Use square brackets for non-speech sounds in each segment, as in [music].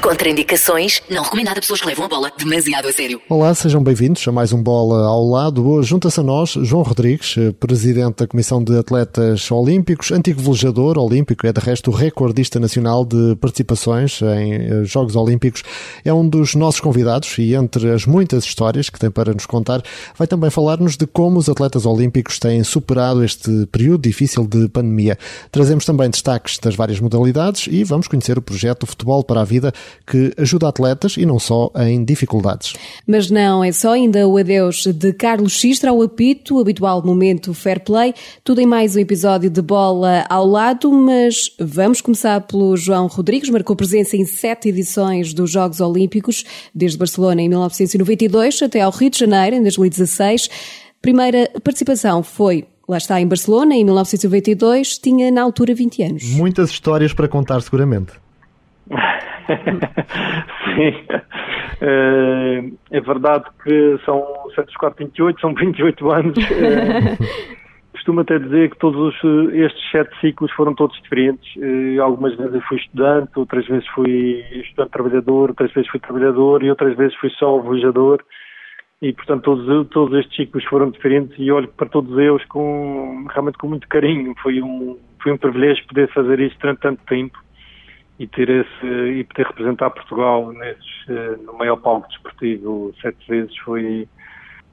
Contraindicações, não recomendado a pessoas que levam a bola demasiado a sério. Olá, sejam bem-vindos a mais um Bola ao Lado. Hoje junta-se a nós João Rodrigues, presidente da Comissão de Atletas Olímpicos, antigo velejador olímpico, é de resto recordista nacional de participações em eh, Jogos Olímpicos. É um dos nossos convidados e entre as muitas histórias que tem para nos contar, vai também falar-nos de como os atletas olímpicos têm superado este período difícil de pandemia. Trazemos também destaques das várias modalidades e vamos conhecer o projeto Futebol para a Vida que ajuda atletas e não só em dificuldades. Mas não é só ainda o adeus de Carlos Xistra ao apito, o habitual momento fair play, tudo em mais um episódio de bola ao lado, mas vamos começar pelo João Rodrigues, marcou presença em sete edições dos Jogos Olímpicos, desde Barcelona em 1992 até ao Rio de Janeiro em 2016. Primeira participação foi Lá está, em Barcelona, em 1992, tinha na altura 20 anos. Muitas histórias para contar, seguramente. [laughs] [laughs] Sim. É, é, verdade que são 7 4, 28, são 28 anos. É, [laughs] costumo até dizer que todos os, estes sete ciclos foram todos diferentes. Algumas vezes eu fui estudante, outras vezes fui estudante trabalhador, outras vezes fui trabalhador e outras vezes fui só viajador. E, portanto, todos, todos estes ciclos foram diferentes e olho para todos eles com, realmente com muito carinho. Foi um, foi um privilégio poder fazer isto durante tanto tempo e ter esse e poder representar Portugal nesses, eh, no maior palco desportivo sete vezes foi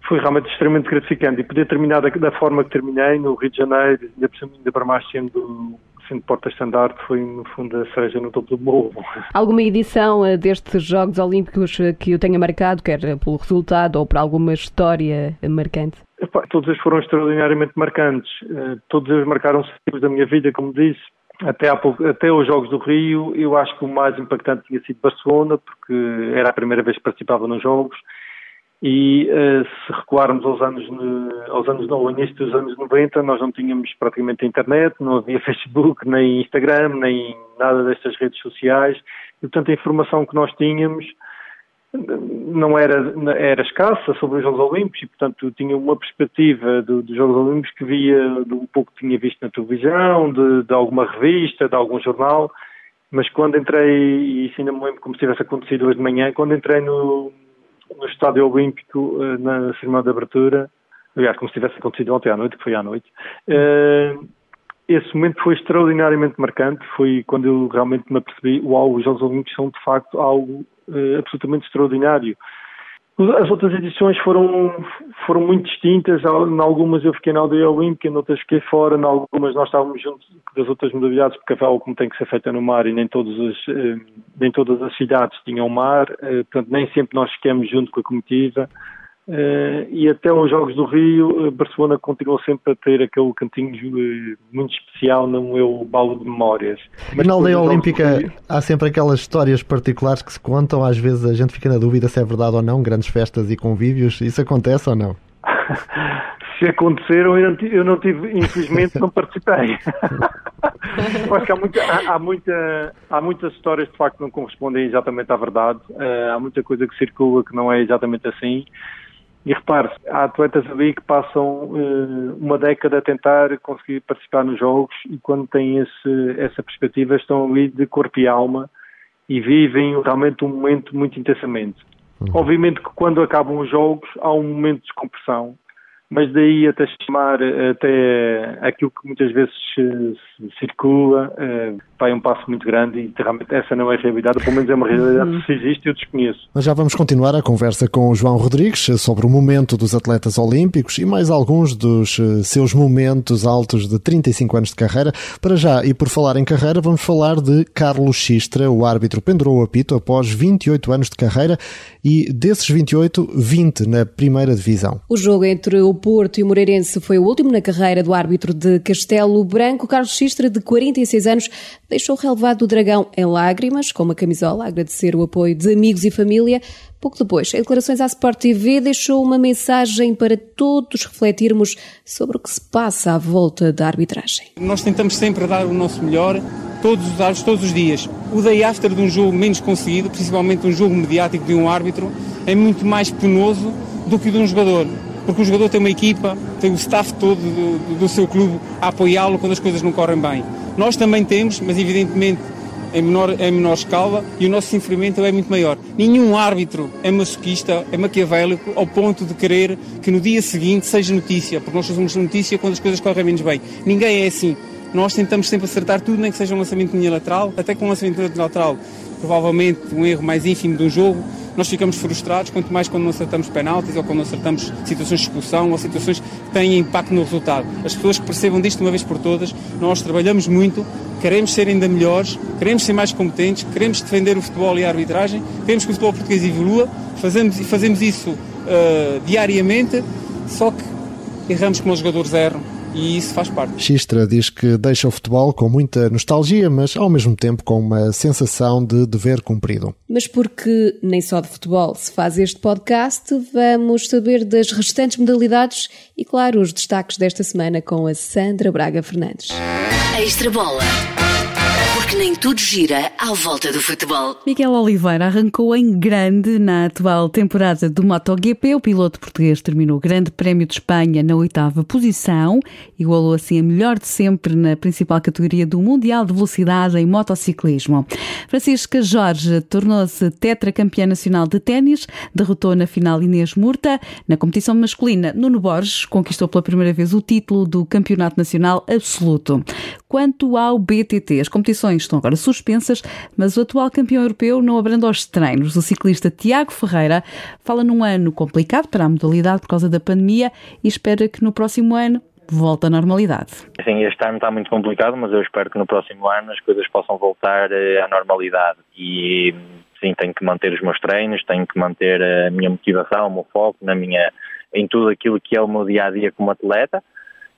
foi realmente extremamente gratificante e poder terminar da, da forma que terminei no Rio de Janeiro ainda, ainda para mais sendo sendo porta-estandarte foi no fundo a cereja no topo do bolo. [laughs] Alguma edição eh, destes Jogos Olímpicos eh, que eu tenha marcado, quer pelo resultado ou por alguma história marcante? Epá, todos eles foram extraordinariamente marcantes. Todos eles marcaram ciclos da minha vida, como disse até, pouco, até os Jogos do Rio, eu acho que o mais impactante tinha sido Barcelona, porque era a primeira vez que participava nos Jogos. E uh, se recuarmos aos anos, aos anos ao início dos anos 90, nós não tínhamos praticamente internet, não havia [laughs] Facebook, nem Instagram, nem nada destas redes sociais. E, portanto, a informação que nós tínhamos não era, era escassa sobre os Jogos Olímpicos e, portanto, tinha uma perspectiva do, dos Jogos Olímpicos que via de um pouco que tinha visto na televisão, de, de, alguma revista, de algum jornal, mas quando entrei, e isso ainda me lembro como se tivesse acontecido hoje de manhã, quando entrei no, no Estádio Olímpico, eh, na cerimónia de abertura, aliás, como se tivesse acontecido ontem à noite, que foi à noite, uh, esse momento foi extraordinariamente marcante, foi quando eu realmente me apercebi, uau, os Jogos Olímpicos são de facto algo uh, absolutamente extraordinário. As outras edições foram, foram muito distintas, em algumas eu fiquei na aldeia olímpica, em outras fiquei fora, em algumas nós estávamos juntos das outras modalidades, porque a como tem que ser feita no mar e nem, todos os, uh, nem todas as cidades tinham mar, uh, portanto nem sempre nós ficamos junto com a comitiva. Uh, e até os Jogos do Rio, Barcelona continuou sempre a ter aquele cantinho uh, muito especial no meu baú de memórias. Mas na aldeia olímpica Rio... há sempre aquelas histórias particulares que se contam, às vezes a gente fica na dúvida se é verdade ou não, grandes festas e convívios, isso acontece ou não? [laughs] se aconteceram, eu não tive, eu não tive infelizmente não participei. [laughs] acho que há, muita, há, há, muita, há muitas histórias de facto que não correspondem exatamente à verdade, uh, há muita coisa que circula que não é exatamente assim. E repare, há atletas ali que passam uh, uma década a tentar conseguir participar nos jogos e quando têm esse, essa perspectiva estão ali de corpo e alma e vivem realmente um momento muito intensamente. Uhum. Obviamente que quando acabam os jogos há um momento de descompressão mas daí até chamar até aquilo que muitas vezes circula, eh, vai um passo muito grande e realmente essa não é a realidade, pelo menos é uma realidade que se existe eu desconheço. Mas já vamos continuar a conversa com o João Rodrigues sobre o momento dos atletas olímpicos e mais alguns dos eh, seus momentos altos de 35 anos de carreira. Para já, e por falar em carreira, vamos falar de Carlos Xistra, o árbitro pendurou o apito após 28 anos de carreira e desses 28, 20 na primeira divisão. O jogo entre o Porto e o Moreirense foi o último na carreira do árbitro de Castelo Branco. Carlos Xistra, de 46 anos, deixou relevado do Dragão em lágrimas, com uma camisola, a agradecer o apoio de amigos e família. Pouco depois, em declarações à Sport TV, deixou uma mensagem para todos refletirmos sobre o que se passa à volta da arbitragem. Nós tentamos sempre dar o nosso melhor, todos os árbitros, todos os dias. O day after de um jogo menos conseguido, principalmente um jogo mediático de um árbitro, é muito mais penoso do que o de um jogador porque o jogador tem uma equipa, tem o staff todo do, do seu clube a apoiá-lo quando as coisas não correm bem. Nós também temos, mas evidentemente em menor, em menor escala e o nosso sofrimento é muito maior. Nenhum árbitro é masoquista, é maquiavélico ao ponto de querer que no dia seguinte seja notícia, porque nós fazemos notícia quando as coisas correm menos bem. Ninguém é assim. Nós tentamos sempre acertar tudo, nem que seja um lançamento de linha lateral, até com um lançamento de linha lateral, provavelmente um erro mais ínfimo de um jogo, nós ficamos frustrados, quanto mais quando não acertamos penaltis ou quando não acertamos situações de expulsão ou situações que têm impacto no resultado. As pessoas percebam disto uma vez por todas, nós trabalhamos muito, queremos ser ainda melhores, queremos ser mais competentes, queremos defender o futebol e a arbitragem, queremos que o futebol português evolua, fazemos, fazemos isso uh, diariamente, só que erramos como os jogadores erram e isso faz parte. Xistra diz que deixa o futebol com muita nostalgia, mas ao mesmo tempo com uma sensação de dever cumprido. Mas porque nem só de futebol se faz este podcast, vamos saber das restantes modalidades e, claro, os destaques desta semana com a Sandra Braga Fernandes. Extra bola porque nem tudo gira à volta do futebol. Miguel Oliveira arrancou em grande na atual temporada do MotoGP. O piloto português terminou o Grande Prémio de Espanha na oitava posição, igualou assim a melhor de sempre na principal categoria do Mundial de Velocidade em motociclismo. Francisca Jorge tornou-se tetracampeã nacional de ténis, derrotou na final Inês Murta. Na competição masculina, Nuno Borges conquistou pela primeira vez o título do Campeonato Nacional Absoluto. Quanto ao BTT, as competições estão agora suspensas, mas o atual campeão europeu não abranda aos treinos. O ciclista Tiago Ferreira fala num ano complicado para a modalidade por causa da pandemia e espera que no próximo ano volte à normalidade. Sim, este ano está muito complicado, mas eu espero que no próximo ano as coisas possam voltar eh, à normalidade. E sim, tenho que manter os meus treinos, tenho que manter a minha motivação, o meu foco na minha, em tudo aquilo que é o meu dia a dia como atleta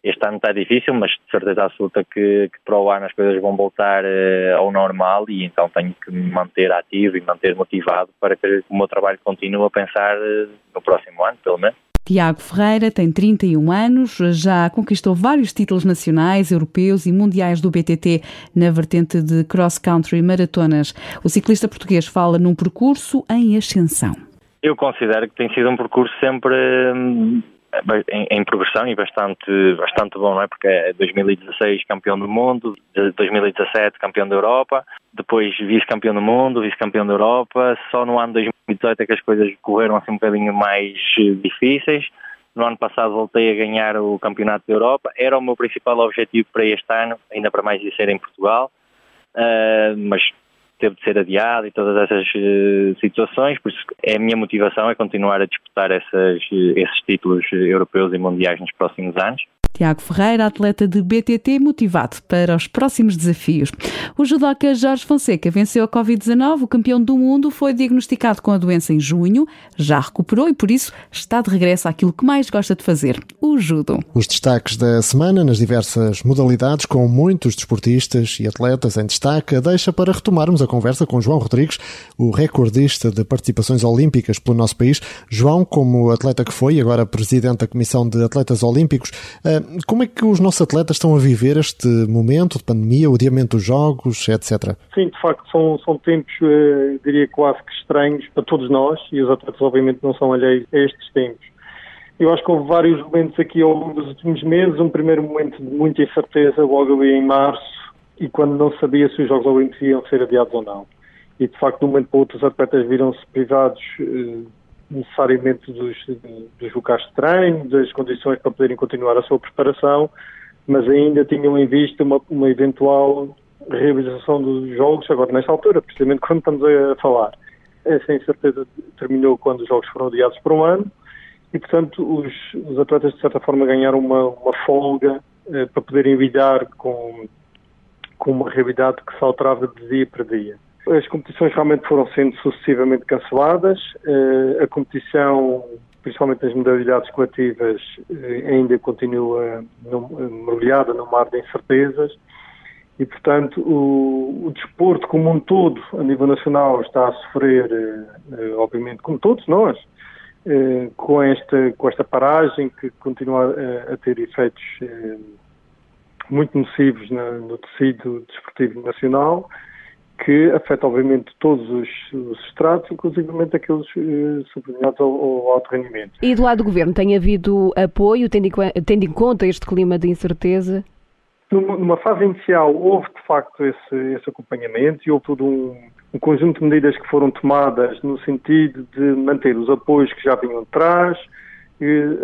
este ano está difícil, mas de certeza absoluta que, que para o ano as coisas vão voltar uh, ao normal e então tenho que me manter ativo e manter motivado para que o meu trabalho continue a pensar uh, no próximo ano, pelo menos. Tiago Ferreira tem 31 anos, já conquistou vários títulos nacionais, europeus e mundiais do BTT na vertente de cross-country maratonas. O ciclista português fala num percurso em ascensão. Eu considero que tem sido um percurso sempre hum, em, em, progressão e bastante, bastante bom, não é? Porque é 2016 campeão do mundo, 2017 campeão da Europa, depois vice-campeão do mundo, vice-campeão da Europa. Só no ano 2018 é que as coisas correram assim um bocadinho mais eh, difíceis. No ano passado voltei a ganhar o Campeonato da Europa. Era o meu principal objetivo para este ano, ainda para mais de ser em Portugal. Uh, mas teve de ser adiado e todas essas uh, situações, por isso é a minha motivação é continuar a disputar essas, esses títulos europeus e mundiais nos próximos anos. Tiago Ferreira, atleta de BTT, motivado para os próximos desafios. O judoca Jorge Fonseca venceu a Covid-19. O campeão do mundo foi diagnosticado com a doença em junho, já recuperou e, por isso, está de regresso àquilo que mais gosta de fazer, o judo. Os destaques da semana nas diversas modalidades, com muitos desportistas e atletas em destaque, deixa para retomarmos a conversa com João Rodrigues, o recordista de participações olímpicas pelo nosso país. João, como atleta que foi, agora presidente da Comissão de Atletas Olímpicos, eh, como é que os nossos atletas estão a viver este momento de pandemia, o adiamento dos jogos, etc? Sim, de facto, são, são tempos, eh, diria quase que estranhos para todos nós e os atletas, obviamente, não são alheios a estes tempos. Eu acho que houve vários momentos aqui ao longo dos últimos meses. Um primeiro momento de muita incerteza, logo ali em março, e quando não sabia se os Jogos Olímpicos iam ser adiados ou não. E de facto, de um momento para outro, os atletas viram-se privados eh, necessariamente dos, dos locais de treino, das condições para poderem continuar a sua preparação, mas ainda tinham em vista uma, uma eventual realização dos jogos, agora nesta altura, precisamente quando estamos a falar. Essa incerteza terminou quando os jogos foram adiados por um ano e, portanto, os, os atletas, de certa forma, ganharam uma, uma folga eh, para poderem lidar com, com uma realidade que se alterava de dia para dia. As competições realmente foram sendo sucessivamente canceladas. Uh, a competição, principalmente nas modalidades coletivas, uh, ainda continua mergulhada no mar de incertezas. E, portanto, o, o, desporto como um todo, a nível nacional, está a sofrer, uh, obviamente, como todos nós, com, esta, com esta paragem que continua a, ter efeitos muito nocivos no, no tecido desportivo nacional que afeta obviamente todos os, os estratos, inclusive aqueles eh, subordinados ao, ao alto rendimento. E do lado do Governo, tem havido apoio, tendo em, tendo em conta este clima de incerteza? Numa fase inicial houve de facto esse, esse acompanhamento e houve todo um, um, conjunto de medidas que foram tomadas no sentido de manter os apoios que já vinham de trás,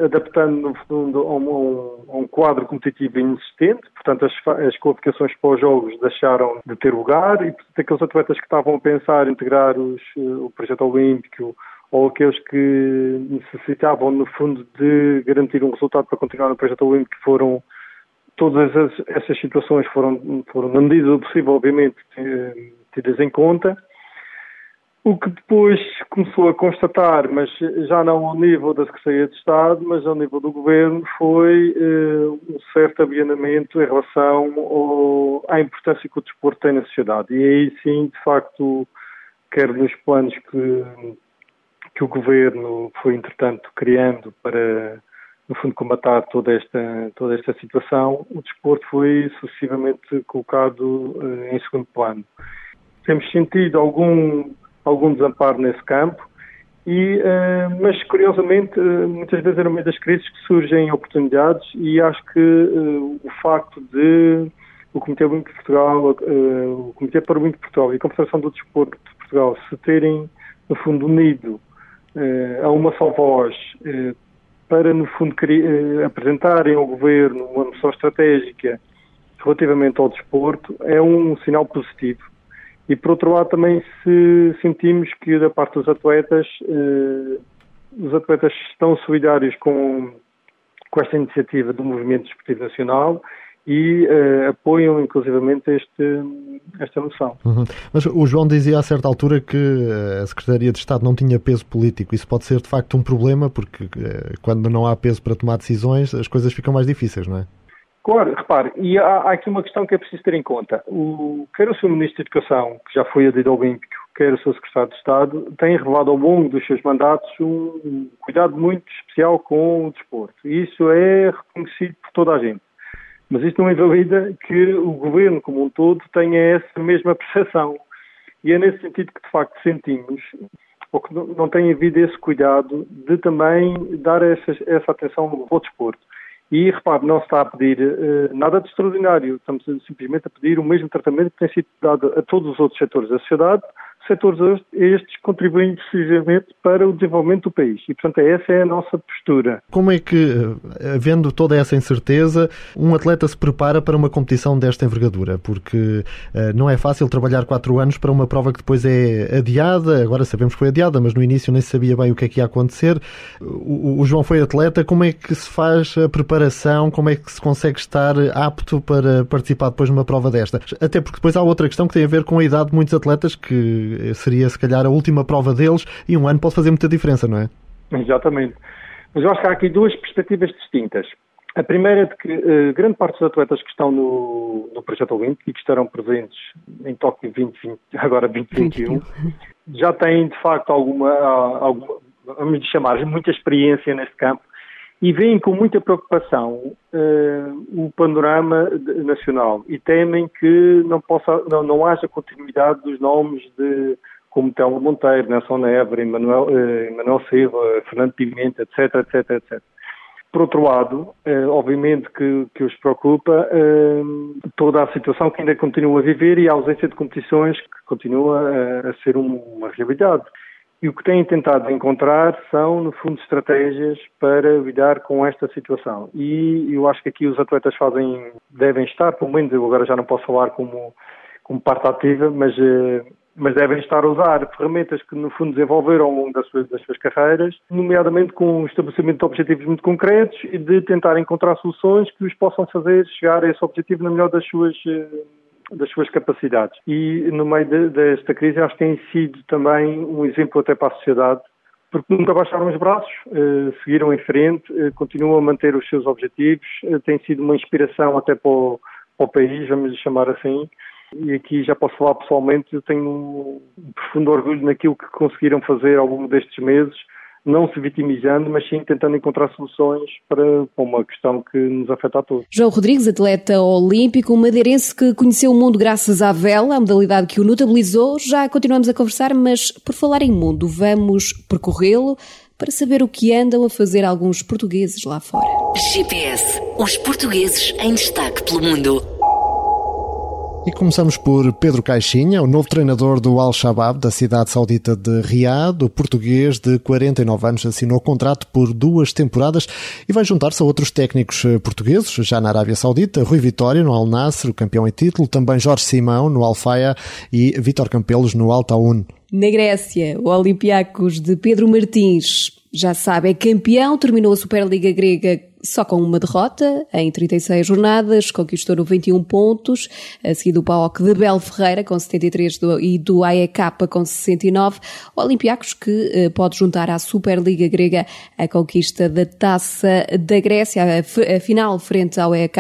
adaptando no fundo a um, a um, quadro competitivo inexistente, portanto as, as qualificações para os jogos deixaram de ter lugar e portanto aqueles atletas que estavam a pensar integrar os, o projeto olímpico ou aqueles que necessitavam no fundo de garantir um resultado para continuar no projeto olímpico foram todas essas situações foram, foram na medida do possível obviamente tidas em conta o que depois começou a constatar, mas já não ao nível da Secretaria de Estado, mas ao nível do Governo, foi eh, um certo avianamento em relação ao, à importância que o desporto tem na sociedade. E aí sim, de facto, quer nos planos que, que o Governo foi, entretanto, criando para, no fundo, combatar toda esta, toda esta situação, o desporto foi sucessivamente colocado eh, em segundo plano. Temos sentido algum algum desamparo nesse campo. E, uh, mas curiosamente, uh, muitas vezes é no meio das crises que surgem oportunidades e acho que uh, o facto de o Comitê Olímpico de Portugal, o Comitê Paralímpico de Portugal e a Confederação do Desporto de Portugal se terem, no fundo, unido a uma só voz para, no fundo, apresentarem ao Governo uma noção estratégica relativamente ao desporto é um sinal positivo e por outro lado também se sentimos que da parte dos atletas, eh, os atletas estão solidários com, com esta iniciativa do Movimento Desportivo Nacional e eh, apoiam inclusivamente este, esta moção. Uhum. Mas o João dizia a certa altura que eh, a Secretaria de Estado não tinha peso político. Isso pode ser de facto um problema porque eh, quando não há peso para tomar decisões as coisas ficam mais difíceis, não é? Claro, repare, e há, há, aqui uma questão que é preciso ter em conta. O, quer o Sr. Ministro da Educação, que já foi adido olímpico, quer o Sr. Secretário de Estado, têm revelado ao longo dos seus mandatos um cuidado muito especial com o desporto. E isso é reconhecido por toda a gente. Mas isto não invalida que o Governo como um todo tenha essa mesma percepção. E é nesse sentido que, de facto, sentimos ou que não tem havido esse cuidado de também dar essa, essa atenção ao desporto. E, repare, não se está a pedir uh, nada de extraordinário, estamos simplesmente a pedir o mesmo tratamento que tem sido dado a todos os outros setores da sociedade, setores estes contribuem decisivamente para o desenvolvimento do país. E, portanto, essa é a nossa postura. Como é que, eh, havendo toda essa incerteza, um atleta se prepara para uma competição desta envergadura? Porque uh, não é fácil trabalhar quatro anos para uma prova que depois é adiada. Agora sabemos que foi adiada, mas no início nem se sabia bem o que é que ia acontecer. O, o João foi atleta. Como é que se faz a preparação? Como é que se consegue estar apto para participar depois numa prova desta? Até porque depois há outra questão que tem a ver com a idade de muitos atletas que seria se calhar a última prova deles e um ano pode fazer muita diferença, não é? Exatamente. Mas eu acho que há aqui duas perspectivas distintas. A primeira é de que uh, grande parte dos atletas que estão no, no projeto Olímpico e que estarão presentes em Tóquio 2020, [laughs] agora 2021, já têm de facto alguma, alguma, vamos chamar, muita experiência neste campo e veem com muita preocupação uh, o panorama nacional e temem que não, possa, não, não haja continuidade dos nomes de como Telmo Monteiro, Nelson Neves, Emanuel, uh, Silva, Fernando Pimenta, etc, etc, etc. Por outro lado, uh, obviamente que, que os preocupa toda a situação que ainda continua a viver e a ausência de competições que continua a, a ser uma realidade. E o que têm tentado encontrar são, no fundo, estratégias para lidar com esta situação. E eu acho que aqui os atletas fazem, devem estar, pelo menos eu agora já não posso falar como, como parte ativa, mas, eh, mas devem estar a usar ferramentas que, no fundo, desenvolveram ao longo das suas, das suas carreiras, nomeadamente com o estabelecimento de objetivos muito concretos e de tentar encontrar soluções que os possam fazer chegar a esse objetivo na melhor das suas eh, das suas capacidades. E no meio de, desta crise que tem sido também um exemplo até para a sociedade, porque nunca baixaram os braços, eh, seguiram em frente, eh, continuam a manter os seus objetivos, eh, tem sido uma inspiração até para o, para o país, vamos chamar assim. E aqui já posso falar pessoalmente, eu tenho um profundo orgulho naquilo que conseguiram fazer ao longo destes meses, não se vitimizando, mas sim tentando encontrar soluções para uma questão que nos afeta a todos. João Rodrigues, atleta olímpico, madeirense que conheceu o mundo graças à vela, a modalidade que o notabilizou. Já continuamos a conversar, mas por falar em mundo, vamos percorrê-lo para saber o que andam a fazer alguns portugueses lá fora. GPS, os portugueses em destaque pelo mundo. E começamos por Pedro Caixinha, o novo treinador do Al-Shabaab da cidade saudita de Riad. O português de 49 anos assinou contrato por duas temporadas e vai juntar-se a outros técnicos eh, portugueses, já na Arábia Saudita, Rui Vitória no Al Nassr, o campeão em título, também Jorge Simão no Al Faya e Vítor Campelos no Al Taun. Na Grécia, o Olympiacos de Pedro Martins, já sabe, é campeão, terminou a Superliga Grega só com uma derrota, em 36 jornadas, conquistou 91 pontos, a seguir do PAOC de Bel Ferreira com 73 do, e do AEK com 69. O Olympiacos que eh, pode juntar à Superliga Grega a conquista da Taça da Grécia. A, a final frente ao AEK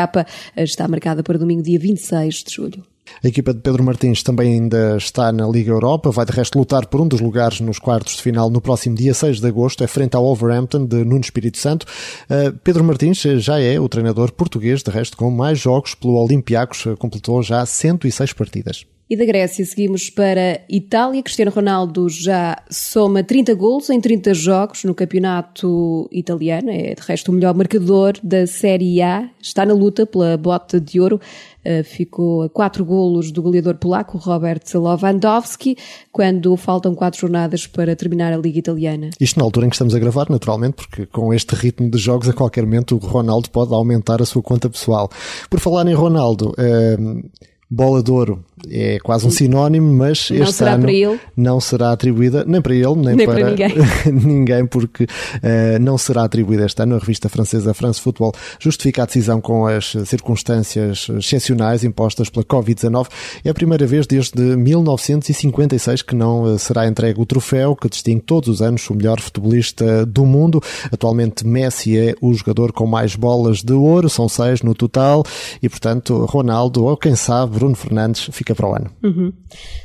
eh, está marcada para domingo, dia 26 de julho. A equipa de Pedro Martins também ainda está na Liga Europa, vai de resto lutar por um dos lugares nos quartos de final no próximo dia 6 de agosto, é frente ao Wolverhampton de Nuno Espírito Santo. Uh, Pedro Martins já é o treinador português, de resto com mais jogos pelo Olympiacos, completou já 106 partidas. E da Grécia seguimos para Itália. Cristiano Ronaldo já soma 30 golos em 30 jogos no campeonato italiano. É de resto o melhor marcador da Série A. Está na luta pela bota de ouro. Uh, ficou a 4 golos do goleador polaco Robert Lewandowski, quando faltam 4 jornadas para terminar a Liga Italiana. Isto na altura em que estamos a gravar, naturalmente, porque com este ritmo de jogos, a qualquer momento o Ronaldo pode aumentar a sua conta pessoal. Por falar em Ronaldo, uh, bola de ouro é quase um sinónimo, mas não este ano não será atribuída nem para ele, nem, nem para, para, ninguém, [laughs] ninguém porque uh, não será atribuída este ano. A revista francesa France Football justifica a decisão com as circunstâncias excepcionais impostas pela Covid-19. É a primeira vez desde 1956 que não eh, será entregue o troféu que distingue todos os anos o melhor futebolista do mundo. Atualmente Messi é o jogador com mais bolas de ouro, são seis no total, e portanto Ronaldo, ou quem sabe Bruno Fernandes, fica para o ano. Uhum.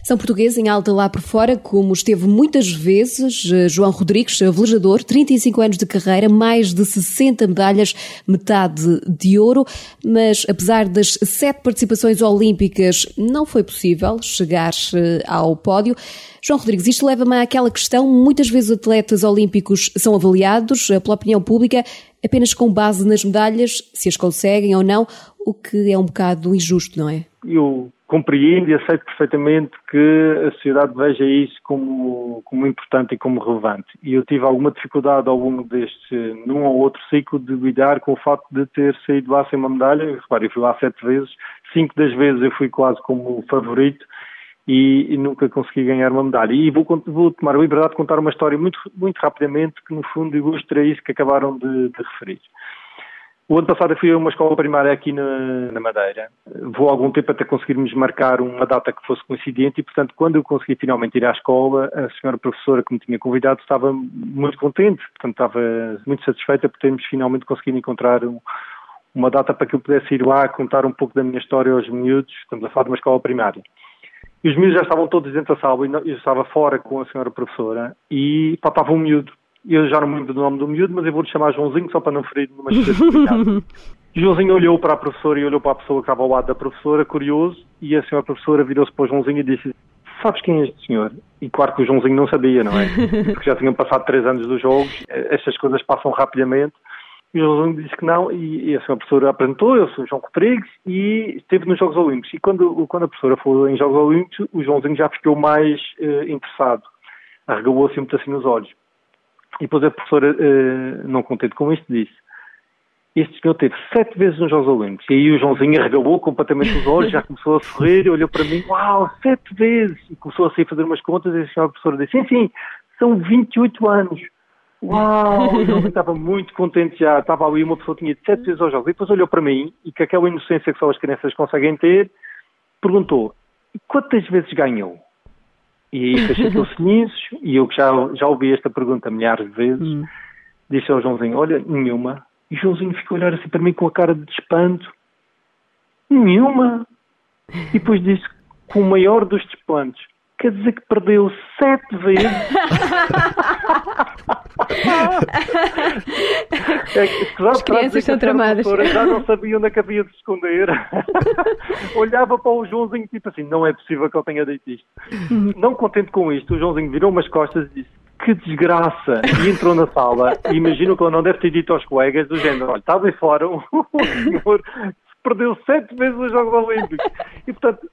São portugueses em alta lá por fora, como esteve muitas vezes eh, João Rodrigues, velejador, 35 anos de carreira, mais de 60 medalhas, metade de ouro, mas apesar das sete participações olímpicas, não foi possível chegar eh, ao pódio. João Rodrigues, isto leva-me àquela questão, muitas vezes atletas olímpicos são avaliados eh, pela opinião pública apenas com base nas medalhas, se as conseguem ou não, o que é um bocado injusto, não é? Eu compreendo e aceito perfeitamente que a sociedade veja isso como, como importante e como relevante. E eu tive alguma dificuldade ao longo deste, num ou outro ciclo, de lidar com o facto de ter saído lá sem uma medalha. Repare, eu fui lá sete vezes, cinco das vezes eu fui quase como favorito e, e nunca consegui ganhar uma medalha. E vou, vou, tomar a liberdade de contar uma história muito, muito rapidamente que, no fundo, ilustra isso que acabaram de, de referir. O ano passado eu fui a uma escola primária aqui na, na, Madeira. Vou algum tempo até conseguirmos marcar uma data que fosse coincidente e, portanto, quando eu consegui finalmente ir à escola, a senhora professora que me tinha convidado estava muito contente, portanto, estava muito satisfeita por termos finalmente conseguido encontrar um, uma data para que eu pudesse ir lá contar um pouco da minha história aos miúdos. Estamos a falar de uma escola primária. E os miúdos já estavam todos dentro da sala e eu estava fora com a senhora professora e faltava um miúdo eu já não me lembro do nome do miúdo, mas eu vou-lhe chamar Joãozinho só para não ferir numa [laughs] Joãozinho olhou para a professora e olhou para a pessoa que estava ao lado da professora, curioso, e a senhora professora virou-se para o Joãozinho e disse sabes quem é este senhor? E claro que o Joãozinho não sabia, não é? [laughs] Porque já tinham passado três anos dos jogos, estas coisas passam rapidamente. E o Joãozinho disse que não, e, a senhora professora apresentou, eu sou o João Rodrigues, e esteve nos Jogos Olímpicos. E quando, quando a professora foi em Jogos Olímpicos, o Joãozinho já ficou mais uh, interessado. Arregou assim muito assim nos olhos. E depois a professora, uh, não contente com isto, disse: Este senhor teve sete vezes nos Jogos Olímpicos. E aí o Joãozinho arregalou completamente os olhos, já começou a sorrir, olhou para mim: Uau, sete vezes! E começou a sair fazer umas contas. E a senhora professora disse: Sim, sim, são 28 anos. Uau! [laughs] O Joãozinho estava muito contente já. Estava ali, uma pessoa tinha ido sete vezes aos Jogos. E depois olhou para mim e, com aquela inocência que só as crianças conseguem ter, perguntou: Quantas vezes ganhou? E aquele [laughs] silêncio, e eu que já, já ouvi esta pergunta milhares de vezes, hum. disse ao Joãozinho, olha, nenhuma. E o Joãozinho ficou a olhar assim para mim com a cara de espanto. Nenhuma. E depois disse, com o maior dos espantos, quer dizer que perdeu sete vezes. [laughs] é, As crianças são tramadas. Já não sabia onde é que havia de esconder. [laughs] Olhava para o Joãozinho tipo assim, não é possível que ele tenha dito isto. Uhum. Não contente com isto, o Joãozinho virou umas costas e disse, que desgraça! E entrou na sala e imagino que ele não deve ter dito aos colegas do género, olha, está bem fora um [laughs] senhor perdeu sete vezes os Jogos Olímpicos. E, portanto,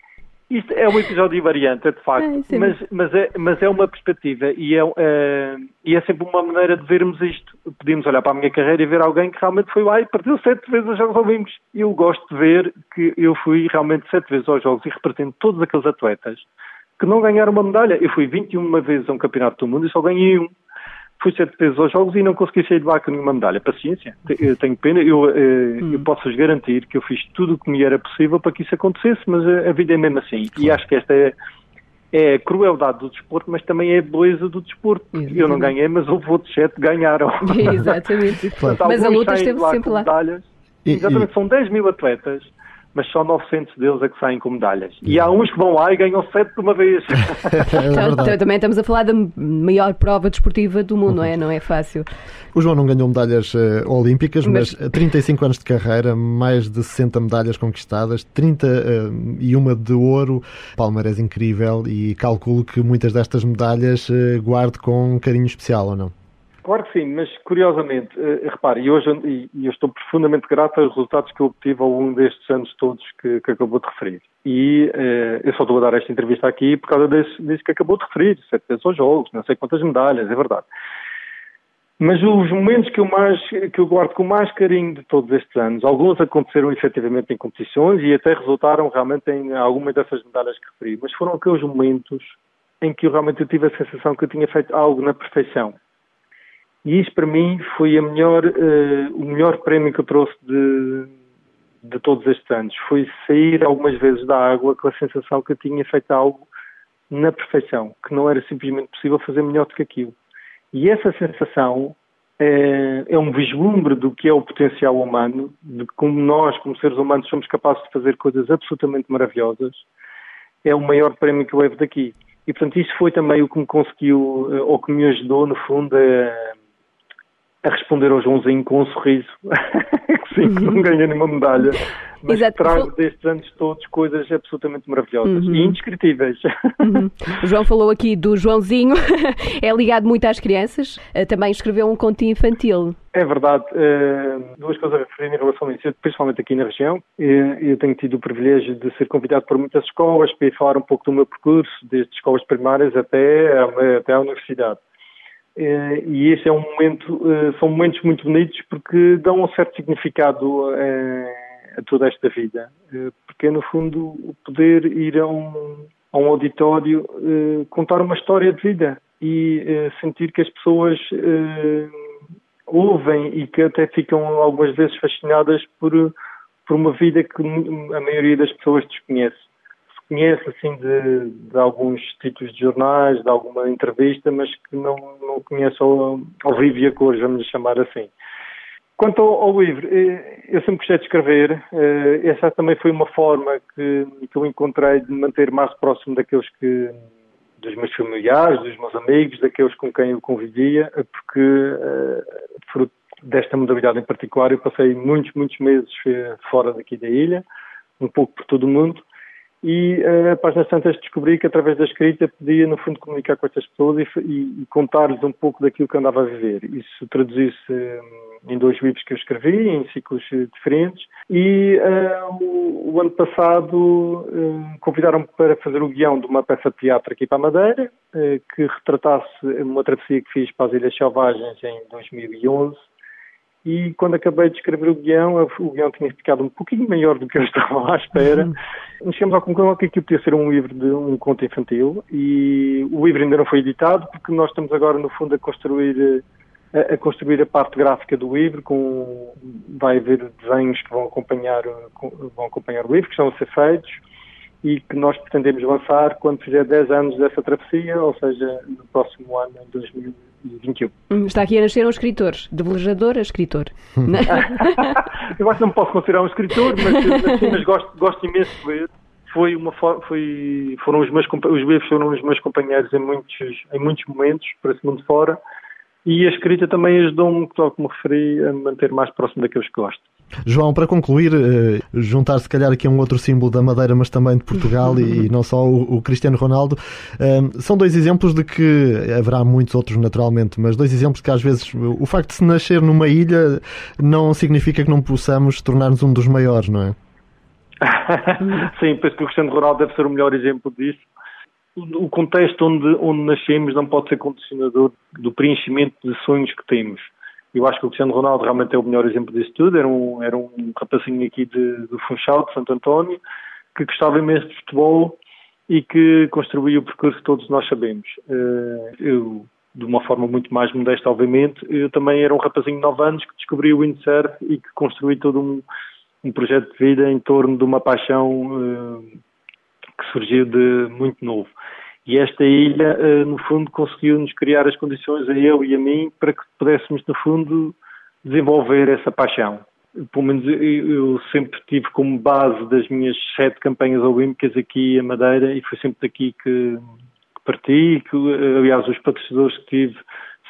isto é um episódio variante, de facto, é, mas, mas, é, mas é uma perspectiva e é, é, e é sempre uma maneira de vermos isto. Podíamos olhar para a minha carreira e ver alguém que realmente foi lá e perdeu sete vezes os Jogos Olímpicos. Eu gosto de ver que eu fui realmente sete vezes aos Jogos e represento todos aqueles atletas que não ganharam uma medalha. Eu fui 21 vezes a um campeonato do mundo e só ganhei um fui sete vezes aos Jogos e não consegui sair de lá com nenhuma medalha. Paciência, eu tenho pena. Eu, eh, hum. eu posso-vos garantir que eu fiz tudo o que me era possível para que isso acontecesse, mas a, a vida é mesmo assim. E acho que esta é, é a crueldade do desporto, mas também é a beleza do desporto. Exatamente. Eu não ganhei, mas houve outros sete que ganharam. [laughs] Exatamente. Mas a luta esteve sempre lá. Medalhas. Exatamente, são 10 mil atletas mas só 900 deles é que saem com medalhas. E há uns que vão lá e ganham 7 de uma vez. [laughs] é então, também estamos a falar da maior prova desportiva do mundo, não é? Não é fácil. O João não ganhou medalhas uh, olímpicas, mas, mas 35 anos de carreira, mais de 60 medalhas conquistadas, 31 uh, de ouro, palmarés incrível e calculo que muitas destas medalhas uh, guarde com um carinho especial, ou não? Claro que sim, mas curiosamente, uh, repare, e hoje e, eu estou profundamente grato aos resultados que eu obtive ao longo destes anos todos que, que acabou de referir. E uh, eu só estou a dar esta entrevista aqui por causa desse, desse que acabou de referir, sete vezes aos jogos, não sei quantas medalhas, é verdade. Mas os momentos que eu, mais, que eu guardo com mais carinho de todos estes anos, alguns aconteceram efetivamente em competições e até resultaram realmente em algumas dessas medalhas que referi, mas foram aqueles momentos em que eu realmente tive a sensação que eu tinha feito algo na perfeição e isso para mim foi melhor, uh, o melhor prémio que eu trouxe de, de todos estes anos. Foi sair algumas vezes da água com a sensação que eu tinha feito algo na perfeição, que não era simplesmente possível fazer melhor do que aquilo. E essa sensação é, é, um vislumbre do que é o potencial humano, de como nós, como seres humanos, somos capazes de fazer coisas absolutamente maravilhosas. É o maior prémio que eu levo daqui. E, portanto, isso foi também o que me conseguiu, eh, ou que me ajudou, no fundo, a a responder ao Joãozinho com um sorriso, que [laughs] sim, que não ganha nenhuma medalha, mas Exato. trago destes anos todos coisas absolutamente maravilhosas uhum. e indescritíveis. Uhum. O João falou aqui do Joãozinho, [laughs] é ligado muito às crianças, eh, também escreveu um conto infantil. É verdade, uh, duas coisas a referir em relação a isso, principalmente aqui na região. Eu tenho tido o privilégio de ser convidado por muitas escolas para ir falar um pouco do meu percurso, desde escolas primárias até, até à universidade. Eh, e esse é um momento, eh, são momentos muito bonitos porque dão um certo significado eh, a toda esta vida. Porque é, no fundo, poder ir a um, a um auditório, contar uma história de vida e sentir que as pessoas ouvem e que até ficam algumas vezes fascinadas por, por uma vida que a maioria das pessoas desconhece conhece assim de, de, alguns títulos de jornais, de alguma entrevista, mas que não, não conhece ao, ao vivo e a cor, vamos chamar assim. Quanto ao, ao, livro, eh, eu sempre gostei de escrever. Eh, essa também foi uma forma que, que eu encontrei de me manter mais próximo daqueles que dos meus familiares, dos meus amigos, daqueles com quem eu convivia, porque eh, fruto desta modalidade em particular eu passei muitos, muitos meses fora daqui da ilha, um pouco por todo o mundo, e uh, a páginas tantas descobri que através da escrita podia, no fundo, comunicar com estas pessoas e, e, e contar-lhes um pouco daquilo que andava a viver. Isso traduzisse um, em dois livros que eu escrevi, em ciclos eh, diferentes, e uh, o, o, ano passado uh, convidaram-me para fazer o guião de uma peça de teatro aqui para a Madeira, que retratasse uma travessia que fiz para as Ilhas Selvagens em 2011, e quando acabei de escrever o guião, o guião tinha ficado um pouquinho maior do que eu [laughs] estava à espera. Uhum. Chegamos à conclusão que aquilo podia ser um livro de um conto infantil e o livro ainda não foi editado porque nós estamos agora no fundo a construir a, a construir a parte gráfica do livro com vai haver desenhos que vão acompanhar vão acompanhar o livro que estão a ser feitos e que nós pretendemos lançar quando fizer 10 anos dessa travessia, ou seja, no próximo ano, em 2021. Hum, está aqui a nascer um escritor, de velejador a escritor. [laughs] [laughs] Eu acho que não me posso considerar um escritor, mas, assim, mas gosto, gosto imenso de ler. Foi uma foi, foram os meus os livros foram os meus companheiros em muitos em muitos momentos para esse mundo fora e a escrita também ajudou-me, como referi, a me manter mais próximo daqueles que gosto. João, para concluir, eh, juntar se calhar aqui um outro símbolo da Madeira, mas também de Portugal e, não só o, Cristiano Ronaldo, eh, são dois exemplos de que haverá muitos outros naturalmente, mas dois exemplos que às vezes o facto de se nascer numa ilha não significa que não possamos tornar-nos um dos maiores, não é? [laughs] Sim, penso que o Cristiano Ronaldo deve ser o melhor exemplo disso. O contexto onde, onde nascemos não pode ser condicionador do preenchimento de sonhos que temos eu acho que o Cristiano Ronaldo realmente é o melhor exemplo disso tudo. Era um, era um rapacinho aqui de, do Funchal, de Santo António, que gostava imenso de futebol e que construiu o percurso que todos nós sabemos. Eh, eu, de uma forma muito mais modesta, obviamente, eu também era um rapazinho de 9 anos que descobriu o windsurf e que construiu todo um, um projeto de vida em torno de uma paixão uh, que surgiu de muito novo. E esta ilha, eh, no fundo, conseguiu-nos criar as condições a eu e a mim para que pudéssemos, no fundo, desenvolver essa paixão. Pelo menos eu sempre tive como base das minhas sete campanhas olímpicas aqui a Madeira e foi sempre daqui que parti, que, aliás, os patrocinadores que tive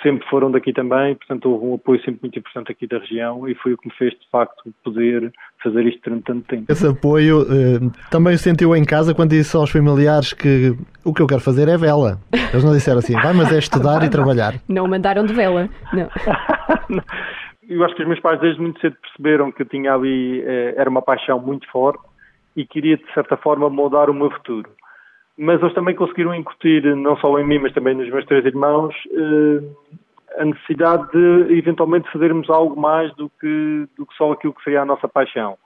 sempre foram daqui também, portanto houve um apoio sempre muito importante aqui da região e foi o que me fez de facto poder fazer isto durante tanto tempo. Esse apoio eh, também sentiu em casa quando disse aos familiares que o que eu quero fazer é vela. Eles não disseram assim, vai, mas é estudar e trabalhar. [laughs] Não mandaram de vela, não. [laughs] eu acho que os meus pais desde muito cedo perceberam que eu tinha ali, eh, era uma paixão muito forte e queria de certa forma moldar o meu futuro mas eles também conseguiram incutir, não só em mim, mas também nos meus três irmãos, eh, a necessidade de eventualmente fazermos algo mais do que, do que só aquilo que seria a nossa paixão.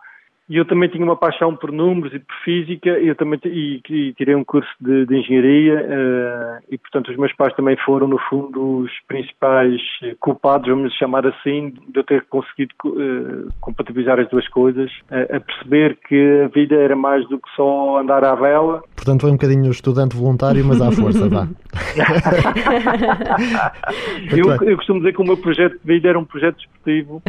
E eu também tinha uma paixão por números e por física, eu também e, e tirei um curso de, de engenharia, uh, e portanto os meus pais também foram, no fundo, os principais culpados, vamos chamar assim, de eu ter conseguido uh, compatibilizar as duas coisas, uh, a perceber que a vida era mais do que só andar à vela. Portanto, foi um bocadinho estudante voluntário, mas à força, vá. [laughs] eu, eu, costumo dizer que o meu projeto de vida era um projeto desportivo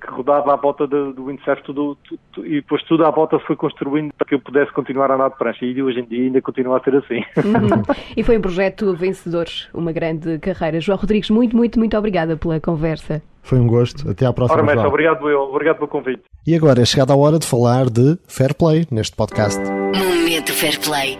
que rodava à volta do, do windsurf tudo, tudo, e depois tudo à volta foi construindo para que eu pudesse continuar a andar de prancha e hoje em dia ainda continua a ser assim. Uhum. E foi um projeto vencedor, uma grande carreira. João Rodrigues, muito, muito, muito obrigada pela conversa. Foi um gosto. Até à próxima. Ora, mestre, obrigado, eu. Obrigado pelo convite. E agora é chegada a hora de falar de Fair Play neste podcast. Momento Fair Play.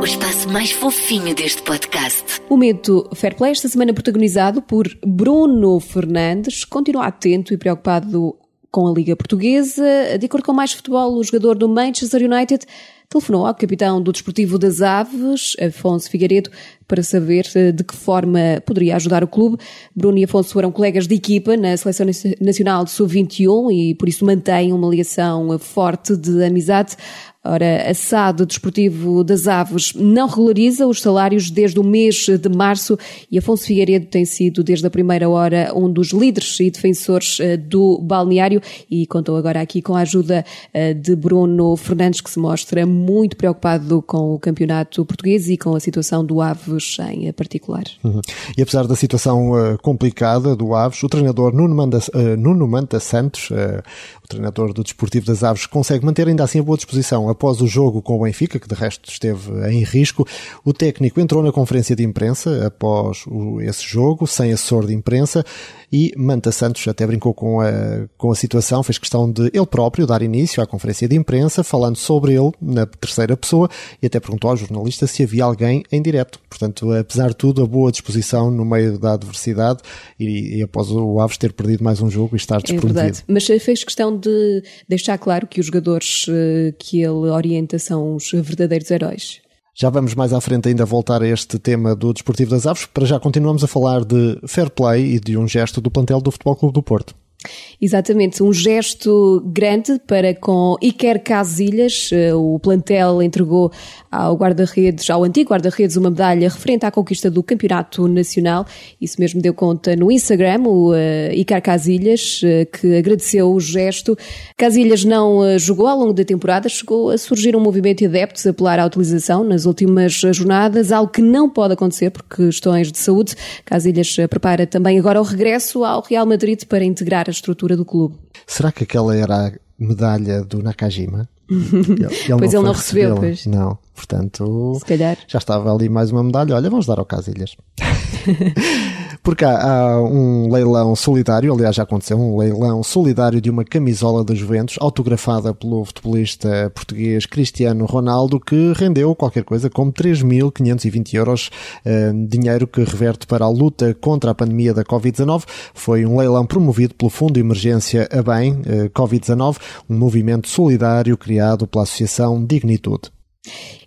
O espaço mais fofinho deste podcast. O Momento Fair Play, esta semana protagonizado por Bruno Fernandes, continua atento e preocupado com a Liga Portuguesa. De acordo com mais futebol, o jogador do Manchester United telefonou ao capitão do Desportivo das Aves, Afonso Figueiredo, para saber eh, de que forma poderia ajudar o clube. Bruno e Afonso foram colegas de equipa na Seleção Nacional de Sub-21 e por isso mantêm uma ligação forte de amizade. Ora, a SAD Desportivo das Aves não regulariza os salários desde o mês de março e Afonso Figueiredo tem sido desde a primeira hora um dos líderes e defensores eh, do balneário e contou agora aqui com a ajuda eh, de Bruno Fernandes que se mostra muito preocupado com o campeonato português e com a situação do Aves em particular. Uhum. E apesar da situação uh, complicada do Aves, o treinador Nuno Manta, Nuno Manta Santos, treinador do Desportivo das Aves, consegue manter ainda assim a boa disposição após o jogo com o Benfica, que de resto esteve em risco, o técnico entrou na conferência de imprensa após esse jogo, sem assessor de imprensa, e Manta Santos até brincou com a, com a situação, fez questão de ele próprio dar início à conferência de imprensa, falando sobre ele na terceira pessoa, e até perguntou ao jornalista se havia alguém em direto. Portanto, apesar de tudo, a boa disposição no meio da adversidade e, e após o Aves ter perdido mais um jogo e estar desprometido. É verdade, mas fez questão de deixar claro que os jogadores eh, que ele orienta são os verdadeiros heróis. Já vamos mais à frente ainda voltar a este tema do Desportivo das Aves, para já continuamos a falar de fair play e de um gesto do plantel do Futebol Clube do Porto. Exatamente, um gesto grande para com Iker Casilhas. Eh, o plantel entregou ao guarda-redes, ao antigo guarda-redes, uma medalha referente à conquista do Campeonato Nacional. Isso mesmo deu conta no Instagram, o uh, Iker Casilhas, uh, que agradeceu o gesto. Casilhas não jogou ao longo da temporada, chegou a surgir um movimento de adeptos a apelar à utilização nas últimas jornadas, algo que não pode acontecer por questões de saúde. Casilhas prepara também agora o regresso ao Real Madrid para integrar a estrutura do clube. Será que aquela era a medalha do Nakajima? [laughs] Ele, ele pois ele não recebeu, pois. Não, portanto, já estava ali mais uma medalha. Olha, vamos dar ao Casilhas. [laughs] Porque há, há, um leilão solidário, aliás já aconteceu, um leilão solidário de uma camisola da Juventus, autografada pelo futebolista português Cristiano Ronaldo, que rendeu qualquer coisa como 3.520 euros, eh, dinheiro que reverte para a luta contra a pandemia da Covid-19. Foi um leilão promovido pelo Fundo de Emergência a Bem eh, Covid-19, um movimento solidário criado pela Associação Dignitude.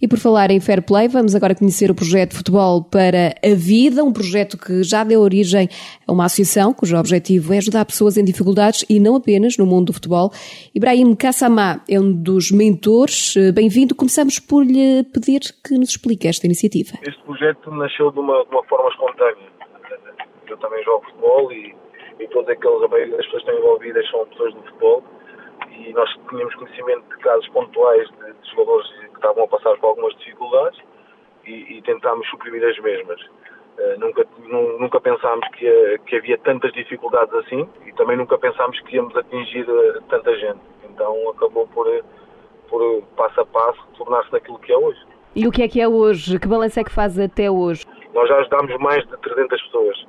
E por falar em Fair Play, vamos agora conhecer o projeto Futebol para a Vida, um projeto que já deu origem a uma associação cujo objetivo é ajudar pessoas em dificuldades e não apenas no mundo do futebol. Ibrahim Kassamá é um dos mentores. Bem-vindo. Começamos por lhe pedir que nos explique esta iniciativa. Este projeto nasceu de uma, de uma forma espontânea. Eu também jogo futebol e, e todas aquelas, as pessoas que estão envolvidas são pessoas do futebol e nós tínhamos conhecimento de casos pontuais de, de jogadores estavam a passar por algumas dificuldades e, e tentámos suprimir as mesmas. Uh, nunca, nunca pensámos que, que, havia tantas dificuldades assim e também nunca pensámos que íamos atingir uh, tanta gente. Então acabou por, por passo a passo, tornar-se naquilo que é hoje. E o que é que é hoje? Que balanço é que faz até hoje? Nós já ajudámos mais de 300 pessoas.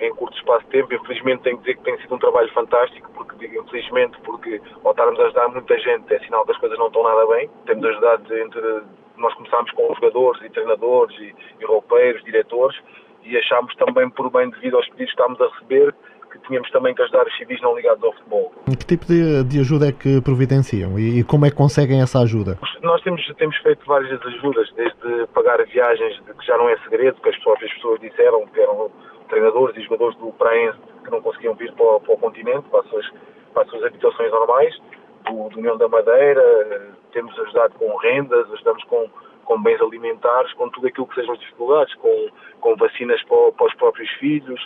Em curto espaço de tempo. Infelizmente tenho que dizer que tem sido um trabalho fantástico, porque digo infelizmente, porque ao estarmos a ajudar muita gente é sinal que as coisas não estão nada bem. Temos ajudado entre. Nós começámos com jogadores e treinadores e, e roupeiros, diretores, e achámos também por bem devido aos pedidos que estávamos a receber que tínhamos também que ajudar os civis não ligados ao futebol. Que tipo de, de ajuda é que providenciam e, e, como é que conseguem essa ajuda? Nós temos, temos feito várias ajudas, desde pagar viagens, que já não é segredo, que as próprias pessoas disseram, que eram treinadores e jogadores do Praense que não conseguiam vir para, para o continente, para as, suas, para as suas habitações normais, do, do União da Madeira, temos ajudado com rendas, ajudamos com, com bens alimentares, com tudo aquilo que sejam as dificuldades, com, com vacinas para, para os próprios filhos,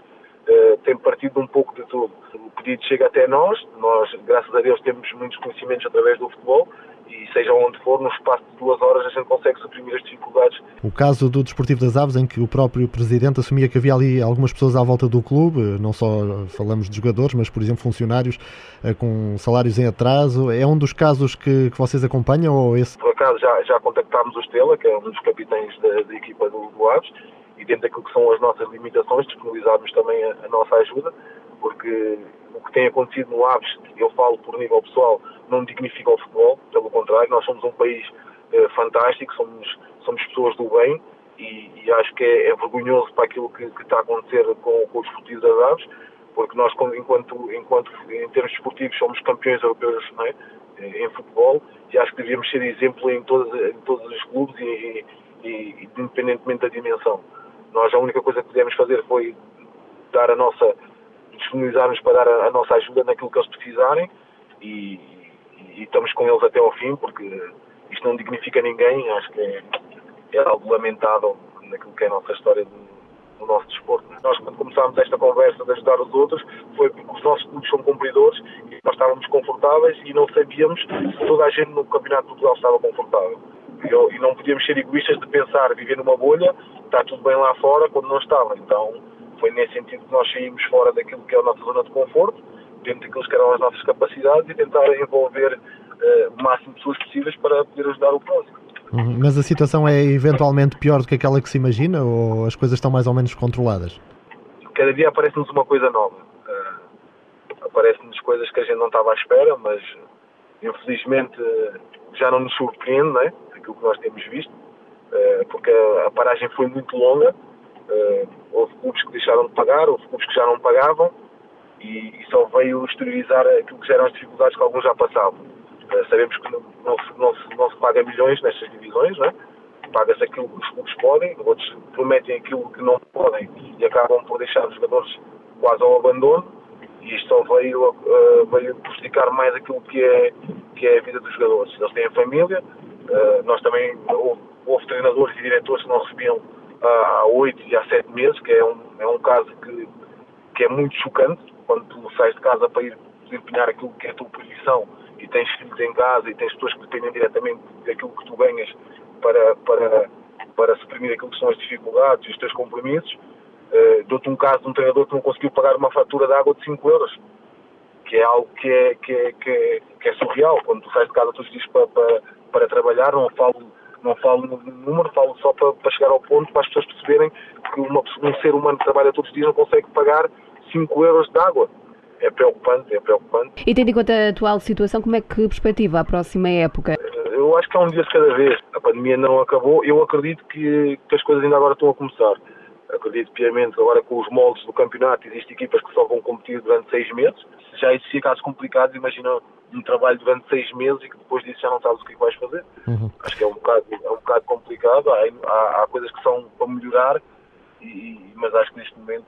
uh, tem partido um pouco de tudo. O pedido chega até nós, nós, graças a Deus, temos muitos conhecimentos através do futebol e seja onde for, no espaço de duas horas a gente consegue suprimir as dificuldades. O caso do Desportivo das Aves, em que o próprio Presidente assumia que havia ali algumas pessoas à volta do clube, não só falamos de jogadores, mas, por exemplo, funcionários eh, com salários em atraso, é um dos casos que, que vocês acompanham ou esse? Por acaso já, já contactámos o Estela, que é um dos capitães da, da equipa do, do Aves, e dentro daquilo que são as nossas limitações, disponibilizarmos também a, a nossa ajuda, porque o que tem acontecido no Aves, eu falo por nível pessoal, não dignifica o futebol, pelo contrário, nós somos um país eh, fantástico, somos, somos pessoas do bem e, e acho que é, é, vergonhoso para aquilo que, que, está a acontecer com, com os esportivos das aves, porque nós, enquanto, enquanto em termos esportivos, somos campeões europeus é? Eh, em futebol e acho que devíamos ser exemplo em, todas, em todos os clubes e, e, independentemente da dimensão. Nós a única coisa que pudemos fazer foi dar a nossa disponibilizarmos para dar a, a, nossa ajuda naquilo que eles precisarem e, e, estamos com eles até ao fim, porque isto não dignifica ninguém, acho que é, é algo lamentável naquilo que é a nossa história do, do nosso desporto. Nós, quando começámos esta conversa de ajudar os outros, foi porque os nossos clubes são cumpridores e nós estávamos confortáveis e não sabíamos se toda a gente no Campeonato de Portugal estava confortável. E, e não podíamos ser egoístas de pensar, viver numa bolha, está tudo bem lá fora, quando não estava. Então, foi nesse sentido que nós saímos fora daquilo que é a nossa zona de conforto, dentro daquilo que eram as nossas capacidades e tentar envolver uh, o máximo de pessoas possíveis para poder ajudar o próximo. Uhum. Mas a situação é eventualmente pior do que aquela que se imagina ou as coisas estão mais ou menos controladas? Cada dia aparece-nos uma coisa nova. Uh, Aparecem-nos coisas que a gente não estava à espera, mas infelizmente já não nos surpreende, né? Aquilo que nós temos visto, uh, porque a paragem foi muito longa Uh, houve clubes que deixaram de pagar, houve clubes que já não pagavam e, e só veio exteriorizar aquilo que eram as dificuldades que alguns já passavam. Uh, sabemos que não, não, se, não, se, não, se, paga milhões nestas divisões, né? paga-se aquilo que os clubes podem, outros prometem aquilo que não podem e acabam por deixar os jogadores quase ao abandono e isto só veio, uh, veio prejudicar mais aquilo que é, que é a vida dos jogadores. Eles têm família, uh, nós também houve, treinadores e diretores que não recebiam há oito e há sete meses, que é um, é um caso que, que é muito chocante, quando tu sais de casa para ir desempenhar aquilo que é a tua posição e tens filhos em casa e tens pessoas que dependem diretamente daquilo que tu ganhas para, para, para suprimir aquilo que são as dificuldades e os teus compromissos. Uh, Dou-te um caso de um treinador que não conseguiu pagar uma fatura de água de 5 euros, que é algo que é, que é, que é, que é surreal. Quando tu sais de casa todos os dias para, para, para trabalhar, não falo Não falo no número, falo só para, para chegar ao ponto para as pessoas perceberem que uma, um ser humano que trabalha todos os dias não consegue pagar 5 euros de água. É preocupante, é preocupante. E tendo em conta a atual situação, como é que perspectiva a próxima época? Eu acho que é um dia de cada vez. A pandemia não acabou. Eu acredito que, que as coisas ainda agora estão a começar. Acredito piamente que agora com os moldes do campeonato existem equipas que só vão competir durante seis meses. Se já existia casos complicados, imagina um trabalho durante seis meses e que depois disso já não sabes o que, é que vais fazer. Uhum. Acho que é um bocado, é um bocado complicado. Há, há, há coisas que são para melhorar, e, mas acho que neste momento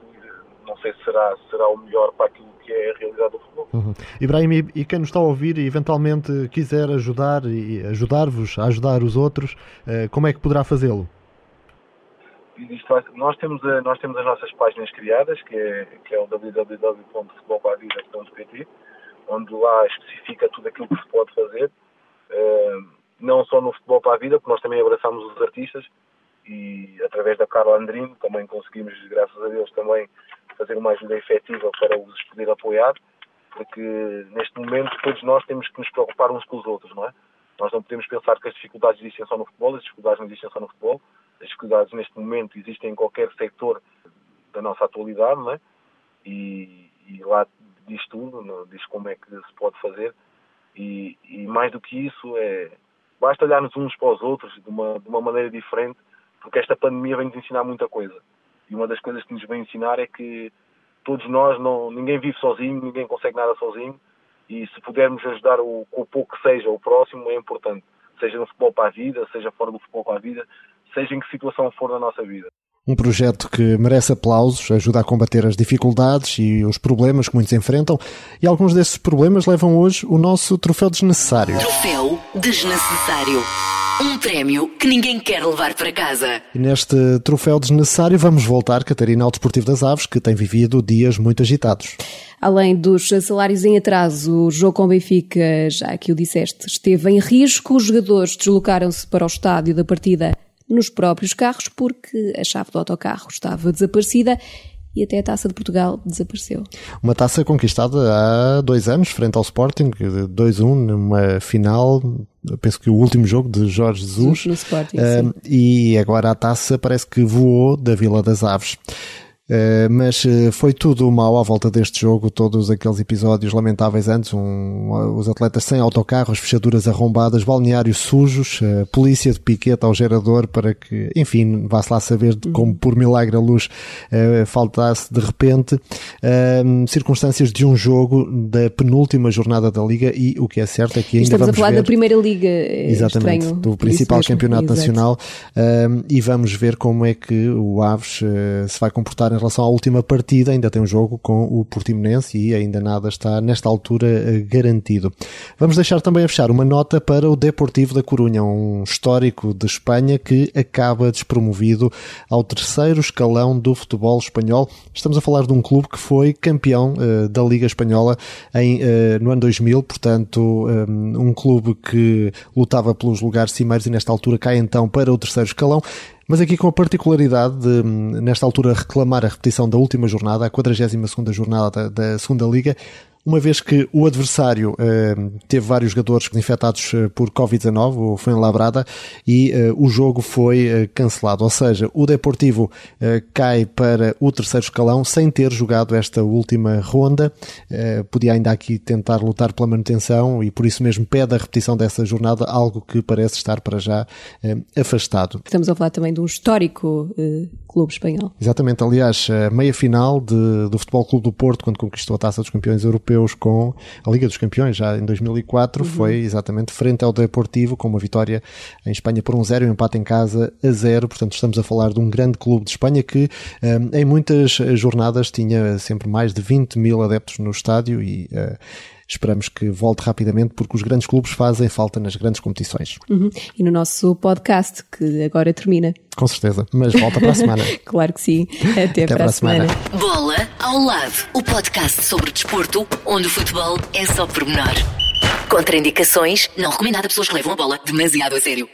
não sei se será, será o melhor para aquilo que é a realidade do futebol. Uhum. Ibrahim, e quem nos está a ouvir e eventualmente quiser ajudar e ajudar-vos a ajudar os outros, eh, como é que poderá fazê-lo? nós, temos a, nós temos as nossas páginas criadas, que é, que é o www.futebolparavida.pt, onde lá especifica tudo aquilo que se pode fazer, uh, não só no futebol para a vida, porque nós também abraçamos os artistas e através da Carla Andrino também conseguimos, graças a Deus, também fazer uma ajuda efetiva para os poder apoiar, porque neste momento todos nós temos que nos preocupar uns com os outros, não é? Nós não podemos pensar que as dificuldades existem só no futebol, as dificuldades não existem só no futebol, as dificuldades neste momento existem em qualquer sector da nossa atualidade, não é? E, e lá diz tudo, diz como é que se pode fazer, e, e, mais do que isso, é basta olharmos uns para os outros de uma, de uma maneira diferente, porque esta pandemia vem nos ensinar muita coisa. E uma das coisas que nos vem ensinar é que todos nós, não, ninguém vive sozinho, ninguém consegue nada sozinho, e se pudermos ajudar o, o pouco que seja o próximo, é importante. Seja no futebol para a vida, seja fora do futebol para a vida, seja em que situação for na nossa vida. Um projeto que merece aplausos, ajuda a combater as dificuldades e os problemas que muitos enfrentam, e alguns desses problemas levam hoje o nosso troféu desnecessário. Troféu desnecessário. Um prémio que ninguém quer levar para casa. E neste troféu desnecessário vamos voltar, Catarina, ao Desportivo das Aves, que tem vivido dias muito agitados. Além dos salários em atraso, o jogo com o Benfica, já que o disseste, esteve em risco. Os jogadores deslocaram-se para o estádio da partida nos próprios carros porque a chave do autocarro estava desaparecida e até a Taça de Portugal desapareceu. Uma taça conquistada há dois anos, frente ao Sporting, 2-1, numa final, penso que o último jogo de Jorge Jesus. No Sporting, uh, e agora a taça parece que voou da Vila das Aves. Eh, mas eh, foi tudo mal à volta deste jogo, todos aqueles episódios lamentáveis antes, um, os atletas sem autocarros, fechaduras arrombadas, balneários sujos, polícia de piquete ao gerador para que, enfim, vá-se lá saber de como por milagre a luz faltasse de repente, circunstâncias de um jogo da penúltima jornada da Liga e o que é certo é que ainda Estamos vamos a falar ver, da Primeira Liga, é exatamente, estranho, do principal campeonato nacional. E vamos ver como é que o Aves se vai comportar em relação à última partida, ainda tem um jogo com o Portimonense e ainda nada está nesta altura eh, garantido. Vamos deixar também a fechar uma nota para o Deportivo da Corunha, um histórico de Espanha que acaba despromovido ao terceiro escalão do futebol espanhol. Estamos a falar de um clube que foi campeão uh, da Liga Espanhola em, uh, no ano 2000, portanto, um, um clube que lutava pelos lugares cimeiros e nesta altura cai então para o terceiro escalão. Mas aqui com a particularidade de, nesta altura, reclamar a repetição da última jornada, a 42 jornada da, da segunda Liga, uma vez que o adversário eh, teve vários jogadores infectados eh, por Covid-19, o Fuenlabrada, e eh, o jogo foi cancelado. Ou seja, o Deportivo cai para o terceiro escalão sem ter jogado esta última ronda. Podia ainda aqui tentar lutar pela manutenção e por isso mesmo pede a repetição dessa jornada, algo que parece estar para já afastado. Estamos a falar também de um histórico clube espanhol. Exatamente, aliás, a meia final de, do Futebol Clube do Porto, quando conquistou a Taça dos Campeões Europeus com a Liga dos Campeões, já em 2004, uhum. foi exatamente frente ao Deportivo, com uma vitória em Espanha por um zero e um empate em casa a zero. Portanto, estamos a falar de um grande clube de Espanha que um, em muitas jornadas tinha sempre mais de 20 mil adeptos no estádio e uh, Esperamos que volte rapidamente porque os grandes clubes fazem falta nas grandes competições. Uhum. E no nosso podcast, que agora termina. Com certeza, mas volta para a semana. [laughs] claro que sim. Até, Até para, para, a semana. semana. Bola ao lado, o podcast sobre desporto, onde o futebol é só pormenor. Contraindicações, não recomendado a pessoas que levam a bola demasiado a sério.